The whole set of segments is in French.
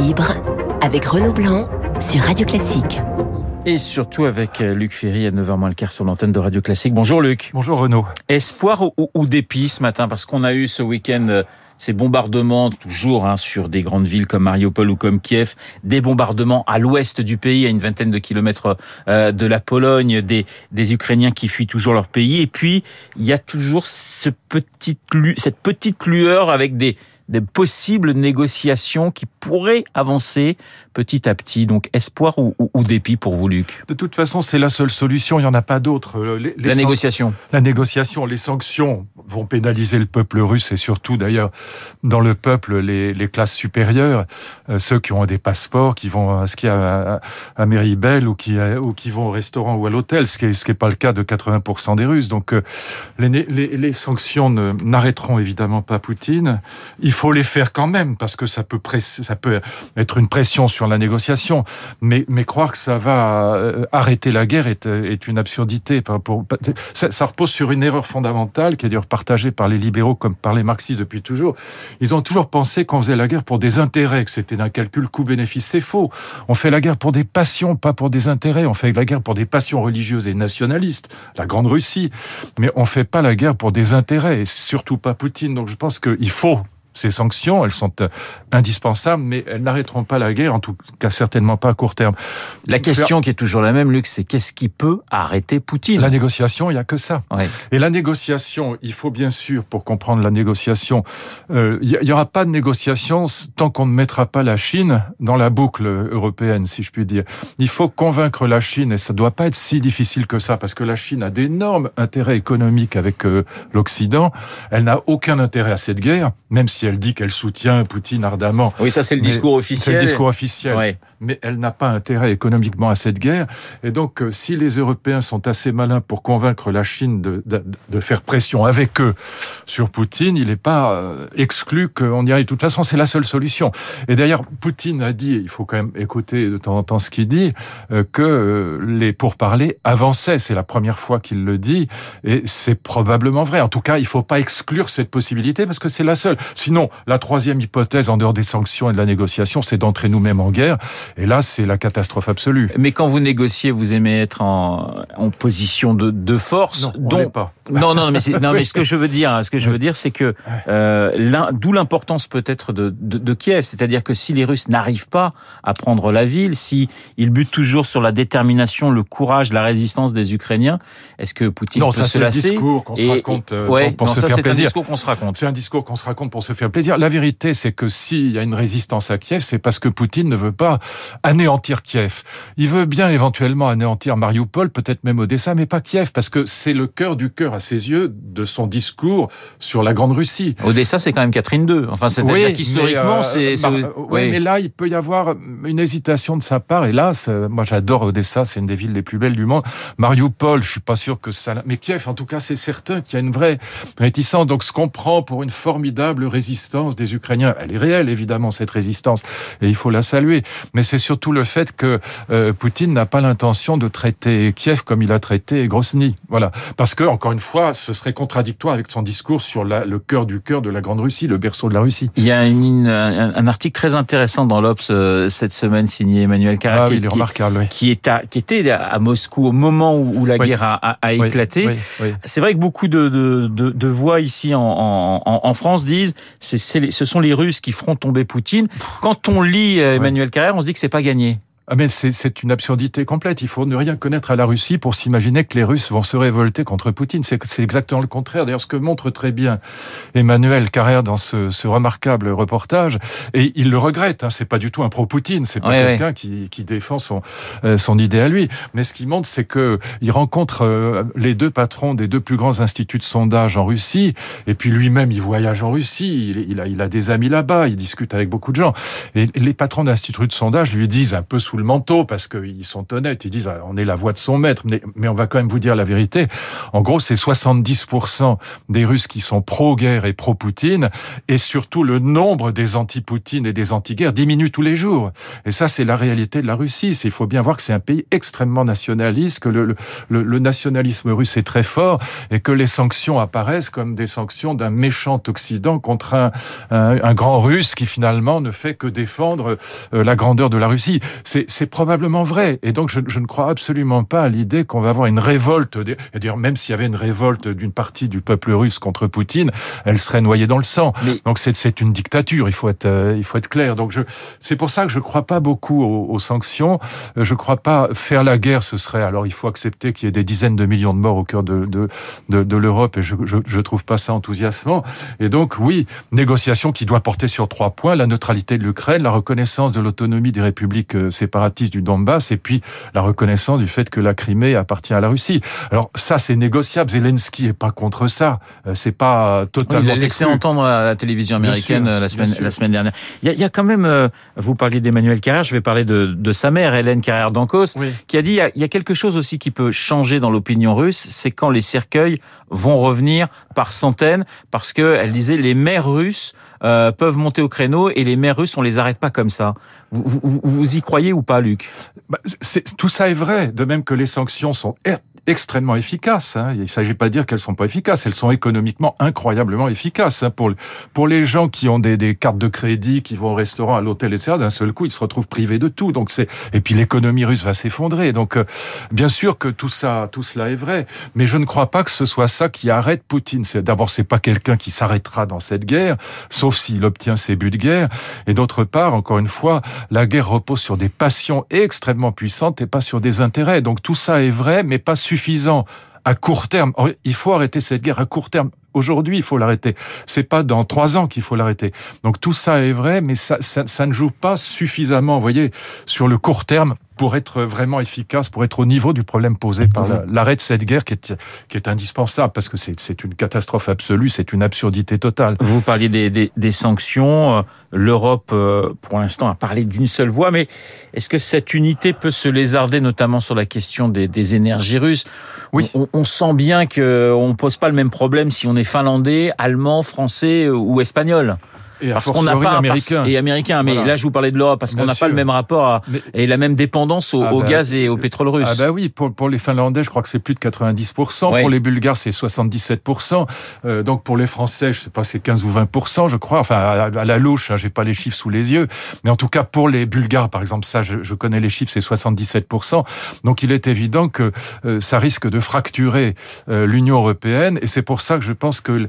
libre avec Renaud Blanc sur Radio Classique. Et surtout avec euh, Luc Ferry à 9h moins le quart sur l'antenne de Radio Classique. Bonjour Luc. Bonjour Renaud. Espoir ou, ou dépit ce matin? Parce qu'on a eu ce week-end euh, ces bombardements, toujours hein, sur des grandes villes comme Mariupol ou comme Kiev, des bombardements à l'ouest du pays, à une vingtaine de kilomètres euh, de la Pologne, des, des Ukrainiens qui fuient toujours leur pays. Et puis, il y a toujours ce cette petite lueur avec des, des possibles négociations qui pourraient avancer petit à petit. Donc espoir ou, ou, ou dépit pour vous, Luc? De toute façon, c'est la seule solution. Il n'y en a pas d'autre. Euh, la négociation. La négociation. Les sanctions vont pénaliser le peuple russe et surtout, d'ailleurs, dans le peuple, les, les classes supérieures, euh, ceux qui ont des passeports, qui vont à skier à, à, à Méribel ou qui, ou qui vont au restaurant ou à l'hôtel, ce qui n'est ce pas le cas de 80% des Russes. Donc euh, les, les, les sanctions n'arrêteront évidemment pas Poutine. Il faut les faire quand même parce que ça peut, être une pression sur la négociation. Mais, croire que ça va euh, arrêter la guerre est, est une absurdité. Ça, repose sur une erreur fondamentale qui est d'ailleurs partagée par les libéraux comme par les marxistes depuis toujours. Ils ont toujours pensé qu'on faisait la guerre pour des intérêts, que c'était un calcul coût-bénéfice. C'est faux. On fait la guerre pour des passions, pas pour des intérêts. On fait la guerre pour des passions religieuses et nationalistes, la Grande Russie. Mais on fait pas la guerre pour des intérêts, et surtout pas Poutine. Donc je pense qu'il faut ces sanctions, elles sont indispensables, mais elles n'arrêteront pas la guerre, en tout cas certainement pas à court terme. La question qui est toujours la même, Luc, c'est qu'est-ce qui peut arrêter Poutine? La négociation, il n'y a que ça. Ouais. Et la négociation, il faut bien sûr, pour comprendre la négociation, euh, il n'y aura pas de négociation tant qu'on ne mettra pas la Chine dans la boucle européenne, si je puis dire. Il faut convaincre la Chine, et ça ne doit pas être si difficile que ça, parce que la Chine a d'énormes intérêts économiques avec euh, l'Occident. Elle n'a aucun intérêt à cette guerre, même si elle dit qu'elle soutient Poutine ardemment. Oui, ça c'est le discours officiel. C'est le discours officiel. Mais elle n'a pas intérêt économiquement à cette guerre. Et donc, euh, si les Européens sont assez malins pour convaincre la Chine de, de, de faire pression avec eux sur Poutine, il n'est pas euh, exclu qu'on y aille. De toute façon, c'est la seule solution. Et d'ailleurs, Poutine a dit, il faut quand même écouter de temps en temps ce qu'il dit, euh, que les pourparlers avançaient. C'est la première fois qu'il le dit. Et c'est probablement vrai. En tout cas, il ne faut pas exclure cette possibilité parce que c'est la seule. Sinon, la troisième hypothèse, en dehors des sanctions et de la négociation, c'est d'entrer nous-mêmes en guerre. Et là, c'est la catastrophe absolue. Mais quand vous négociez, vous aimez être en, en position de, de force. Non, dont... pas. Non, non, mais, non, mais ce que je veux dire, ce que je veux dire, c'est que euh, d'où l'importance peut-être de, de, de, Kiev, c'est-à-dire que si les Russes n'arrivent pas à prendre la ville, si ils butent toujours sur la détermination, le courage, la résistance des Ukrainiens, est-ce que Poutine non, peut ça, se lasser C'est un discours qu'on se raconte ouais, pour non, se ça, faire plaisir. C'est un discours qu'on se raconte. C'est un discours qu'on se raconte pour se faire plaisir. La vérité, c'est que s'il y a une résistance à Kiev, c'est parce que Poutine ne veut pas anéantir Kiev. Il veut bien éventuellement anéantir Mariupol, peut-être même Odessa, mais pas Kiev, parce que c'est le cœur du cœur à ses yeux de son discours sur la Grande Russie. Odessa, c'est quand même Catherine II. Enfin, c'est-à-dire oui, qu'historiquement, euh, c'est. Bah, oui, oui, mais là, il peut y avoir une hésitation de sa part. Et là, moi, j'adore Odessa, c'est une des villes les plus belles du monde. Mariupol, je suis pas sûr que ça. Mais Kiev, en tout cas, c'est certain qu'il y a une vraie réticence. Donc, ce qu'on prend pour une formidable résistance des Ukrainiens, elle est réelle, évidemment, cette résistance, et il faut la saluer. Mais c'est surtout le fait que euh, Poutine n'a pas l'intention de traiter Kiev comme il a traité Grozny. Voilà. Parce que, encore une fois, ce serait contradictoire avec son discours sur la, le cœur du cœur de la Grande Russie, le berceau de la Russie. Il y a une, un, un, article très intéressant dans l'Obs euh, cette semaine signé Emmanuel Carré, ah, qui, oui, il est qui, remarquable, oui. qui, est à, qui était à Moscou au moment où, où la oui. guerre a, a, a éclaté. C'est vrai que beaucoup de, de, de, de voix ici en, en, en France disent c'est, ce sont les Russes qui feront tomber Poutine. Quand on lit euh, Emmanuel Carrère, on se dit que c'est pas gagné. Ah mais c'est une absurdité complète. Il faut ne rien connaître à la Russie pour s'imaginer que les Russes vont se révolter contre Poutine. C'est exactement le contraire. D'ailleurs, ce que montre très bien Emmanuel Carrère dans ce, ce remarquable reportage, et il le regrette. Hein, c'est pas du tout un pro-Poutine. C'est pas ouais, quelqu'un ouais. qui, qui, défend son, euh, son idée à lui. Mais ce qui montre, c'est que il rencontre euh, les deux patrons des deux plus grands instituts de sondage en Russie, et puis lui-même, il voyage en Russie. Il, il, a, il a des amis là-bas. Il discute avec beaucoup de gens. Et les patrons d'instituts de sondage lui disent un peu sous manteau parce qu'ils sont honnêtes. Ils disent ah, on est la voix de son maître, mais, on va quand même vous dire la vérité. En gros, c'est 70% des Russes qui sont pro-guerre et pro-Poutine, et surtout le nombre des anti-Poutine et des anti-guerre diminue tous les jours. Et ça, c'est la réalité de la Russie. Il faut bien voir que c'est un pays extrêmement nationaliste, que le, nationalisme russe est très fort, et que les sanctions apparaissent comme des sanctions d'un méchant Occident contre un, un, un, grand Russe qui finalement ne fait que défendre euh, la grandeur de la Russie. C'est probablement vrai. Et donc, je, je, ne crois absolument pas à l'idée qu'on va avoir une révolte. D'ailleurs, même s'il y avait une révolte d'une partie du peuple russe contre Poutine, elle serait noyée dans le sang. Mais... Donc, c'est une dictature. Il faut être, euh, il faut être clair. Donc, c'est pour ça que je ne crois pas beaucoup aux, aux sanctions. Euh, je ne crois pas faire la guerre. Ce serait alors, il faut accepter qu'il y ait des dizaines de millions de morts au cœur de, de, de, de l'Europe. Et je, je, je trouve pas ça enthousiasmant. Et donc, oui, négociation qui doit porter sur trois points la neutralité de l'Ukraine, la reconnaissance de l'autonomie des républiques euh, séparatistes du Donbass et puis la reconnaissance du fait que la Crimée appartient à la Russie. Alors ça, c'est négociable. Zelensky est pas contre ça. Euh, c'est pas totalement. il a laissé exclu. entendre à la télévision américaine sûr, la semaine la semaine dernière. Il y a, il y a quand même. euh, Vous parliez d'Emmanuel Carrère. Je vais parler de, de sa mère, Hélène Carrère d'Ancos, Oui. qui a dit il y a, il y a quelque chose aussi qui peut changer dans l'opinion russe, c'est quand les cercueils vont revenir par centaines, parce que elle disait les mères russes euh, peuvent monter au créneau et les mères russes on les arrête pas comme ça. Vous, vous, vous y croyez ou pas, Luc? Bah, tout ça est vrai, de même que les sanctions sont extrêmement efficaces. Hein. Il ne s'agit pas de dire qu'elles sont pas efficaces, elles sont économiquement incroyablement efficaces. Hein. Pour, pour les gens qui ont des, cartes de crédit, qui vont au restaurant, à l'hôtel, etc., d'un seul coup, ils se retrouvent privés de tout. Donc c'est et puis l'économie russe va s'effondrer. Donc euh, bien sûr que tout ça, tout cela est vrai, mais je ne crois pas que ce soit ça qui arrête Poutine. C'est d'abord c'est pas quelqu'un qui s'arrêtera dans cette guerre, sauf s'il obtient ses buts de guerre. Et d'autre part, encore une fois, la guerre repose sur des passions extrêmement puissantes et pas sur des intérêts. Donc tout ça est vrai, mais pas suffisant à court terme. Il faut arrêter cette guerre à court terme. Aujourd'hui, il faut l'arrêter. C'est pas dans trois ans qu'il faut l'arrêter. Donc tout ça est vrai, mais ça, ça, ça ne joue pas suffisamment, vous voyez, sur le court terme pour être vraiment efficace, pour être au niveau du problème posé par la- l'arrêt de cette guerre qui est, qui est indispensable parce que c'est une catastrophe absolue, c'est une absurdité totale. Vous parliez des, des, des sanctions. euh, L'Europe, euh, pour l'instant, a parlé d'une seule voix, mais est-ce que cette unité peut se lézarder, notamment sur la question des, des énergies russes? Oui. On, on sent bien que on pose pas le même problème si on est finlandais, allemand, français euh, ou espagnol. Et Parce qu'on n'a pas américain. et américain. Mais Voilà. là, je vous parlais de l'Europe parce qu'on n'a pas le même rapport à, Mais- et la même dépendance au, Ah au bah, gaz et au pétrole russe. Ah bah oui, pour, pour les Finlandais, je crois que c'est plus de 90%. Ouais. Pour les Bulgares, c'est 77%. Euh, donc pour les Français, je sais pas, c'est 15 ou 20%, je crois. Enfin, à, à la louche, hein, j'ai pas les chiffres sous les yeux. Mais en tout cas, pour les Bulgares, par exemple, ça, je, je connais les chiffres, c'est 77%. Donc il est évident que euh, ça risque de fracturer euh, l'Union européenne. Et c'est pour ça que je pense que euh,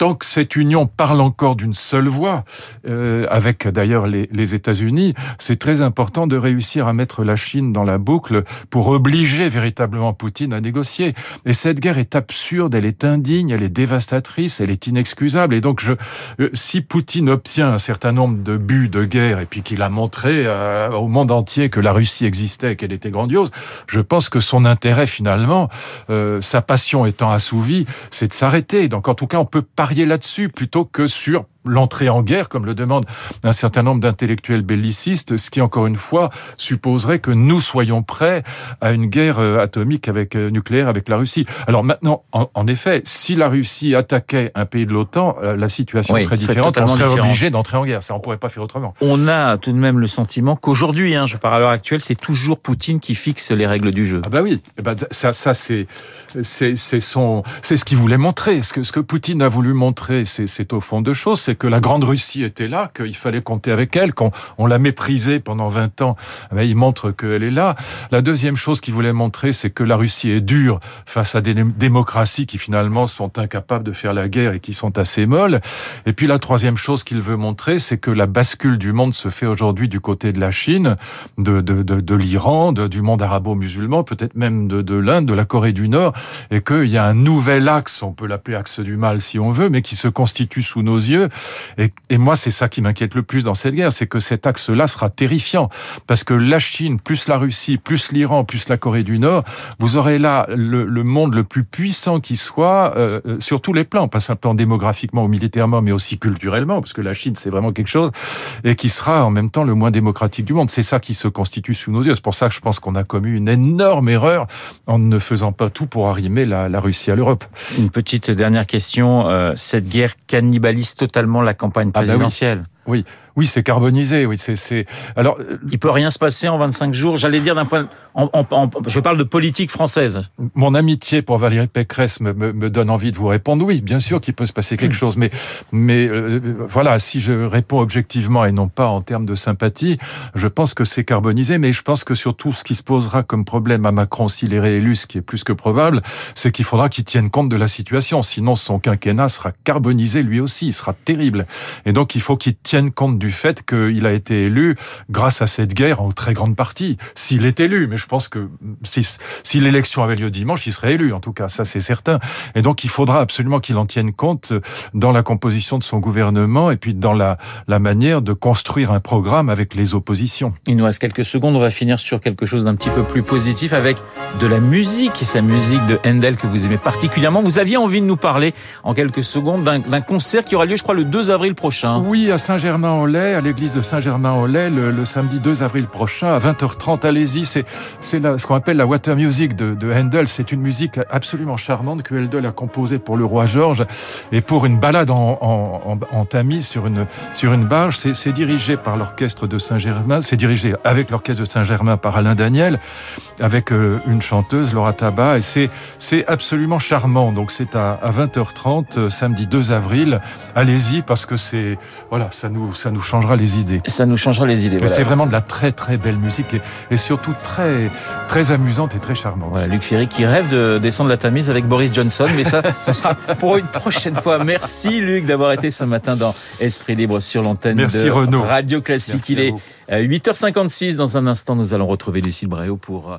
tant que cette union parle encore d'une seule voix, euh, avec d'ailleurs les, États-Unis, c'est très important de réussir à mettre la Chine dans la boucle pour obliger véritablement Poutine à négocier. Et cette guerre est absurde, elle est indigne, elle est dévastatrice, elle est inexcusable. Et donc, je, euh, si Poutine obtient un certain nombre de buts de guerre et puis qu'il a montré euh, au monde entier que la Russie existait, qu'elle était grandiose, je pense que son intérêt finalement, euh, sa passion étant assouvie, c'est de s'arrêter. Donc, en tout cas, on peut là-dessus plutôt que sur l'entrée en guerre, comme le demandent un certain nombre d'intellectuels bellicistes, ce qui, encore une fois, supposerait que nous soyons prêts à une guerre euh, atomique avec euh, nucléaire avec la Russie. Alors maintenant, en, en effet, si la Russie attaquait un pays de l'OTAN, euh, la situation Oui, serait serait différente. On serait différente. obligé d'entrer en guerre. Ça, on pourrait pas faire autrement. On a tout de même le sentiment qu'aujourd'hui, hein, je parle à l'heure actuelle, c'est toujours Poutine qui fixe les règles du jeu. Ah bah oui, Eh ben, ça, ça c'est c'est c'est son c'est ce qu'il voulait montrer. Ce que ce que Poutine a voulu montrer, c'est c'est au fond de choses, c'est que la grande Russie était là, qu'il fallait compter avec elle, qu'on on l'a méprisée pendant 20 ans. Eh ben, il montre qu'elle est là. La deuxième chose qu'il voulait montrer, c'est que la Russie est dure face à des dé- démocraties qui finalement sont incapables de faire la guerre et qui sont assez molles. Et puis la troisième chose qu'il veut montrer, c'est que la bascule du monde se fait aujourd'hui du côté de la Chine, de, de, de, de l'Iran, du monde arabo-musulman, peut-être même de, de l'Inde, de la Corée du Nord, et qu'il y a un nouvel axe, on peut l'appeler axe du mal si on veut, mais qui se constitue sous nos yeux, Et, moi, c'est ça qui m'inquiète le plus dans cette guerre, c'est que cet axe-là sera terrifiant. Parce que la Chine, plus la Russie, plus l'Iran, plus la Corée du Nord, vous aurez là le, monde le plus puissant qui soit euh, euh, sur tous les plans, pas simplement démographiquement ou militairement, mais aussi culturellement, parce que la Chine, c'est vraiment quelque chose, et qui sera en même temps le moins démocratique du monde. C'est ça qui se constitue sous nos yeux. C'est pour ça que je pense qu'on a commis une énorme erreur en ne faisant pas tout pour arrimer la, Russie à l'Europe. Une petite dernière question. Euh, cette guerre cannibalise totalement la campagne présidentielle. Ah bah oui. oui. Oui, c'est carbonisé. Oui, c'est. Alors, il peut rien se passer en 25 jours. J'allais dire d'un point. En, en, en, je parle de politique française. Mon amitié pour Valérie Pécresse me, me, me donne envie de vous répondre. Oui, bien sûr qu'il peut se passer quelque chose, mais mais euh, voilà, si je réponds objectivement et non pas en termes de sympathie, je pense que c'est carbonisé. Mais je pense que surtout, ce qui se posera comme problème à Macron s'il est réélu, ce qui est plus que probable, c'est qu'il faudra qu'il tienne compte de la situation. Sinon, son quinquennat sera carbonisé lui aussi. Il sera terrible. Et donc, il faut qu'il tienne compte du fait qu'il a été élu grâce à cette guerre en très grande partie. S'il est élu, mais je pense que si, si l'élection avait lieu dimanche, il serait élu, en tout cas, ça c'est certain. Et donc il faudra absolument qu'il en tienne compte dans la composition de son gouvernement et puis dans la, la manière de construire un programme avec les oppositions. Il nous reste quelques secondes, on va finir sur quelque chose d'un petit peu plus positif avec de la musique, et sa musique de Handel que vous aimez particulièrement. Vous aviez envie de nous parler en quelques secondes d'un concert qui aura lieu, je crois, le 2 avril prochain. Oui, à Saint-Germain-en à l'église de Saint-Germain-en-Laye le, le, samedi 2 avril prochain à 20h30. Allez-y, c'est ce qu'on appelle la water music de, de Handel. C'est une musique absolument charmante que Handel a composée pour le roi George et pour une balade en, en, en, en Tamise sur une sur une barge. C'est dirigé par l'orchestre de Saint-Germain. C'est dirigé avec l'orchestre de Saint-Germain par Alain Daniel, avec euh, une chanteuse Laura Tabat et c'est absolument charmant. Donc c'est à, à 20h30 euh, samedi 2 avril. Allez-y parce que c'est voilà ça nous ça nous changera les idées. Ça nous changera les idées. Voilà. C'est vraiment de la très très belle musique et, et, surtout très très amusante et très charmante. Voilà, Luc Ferry qui rêve de descendre la Tamise avec Boris Johnson, mais ça, ça sera pour une prochaine fois. Merci Luc d'avoir été ce matin dans Esprit Libre sur l'antenne de Renaud. Radio Classique. Merci Il est 8h56. Dans un instant, nous allons retrouver Lucille Bréau pour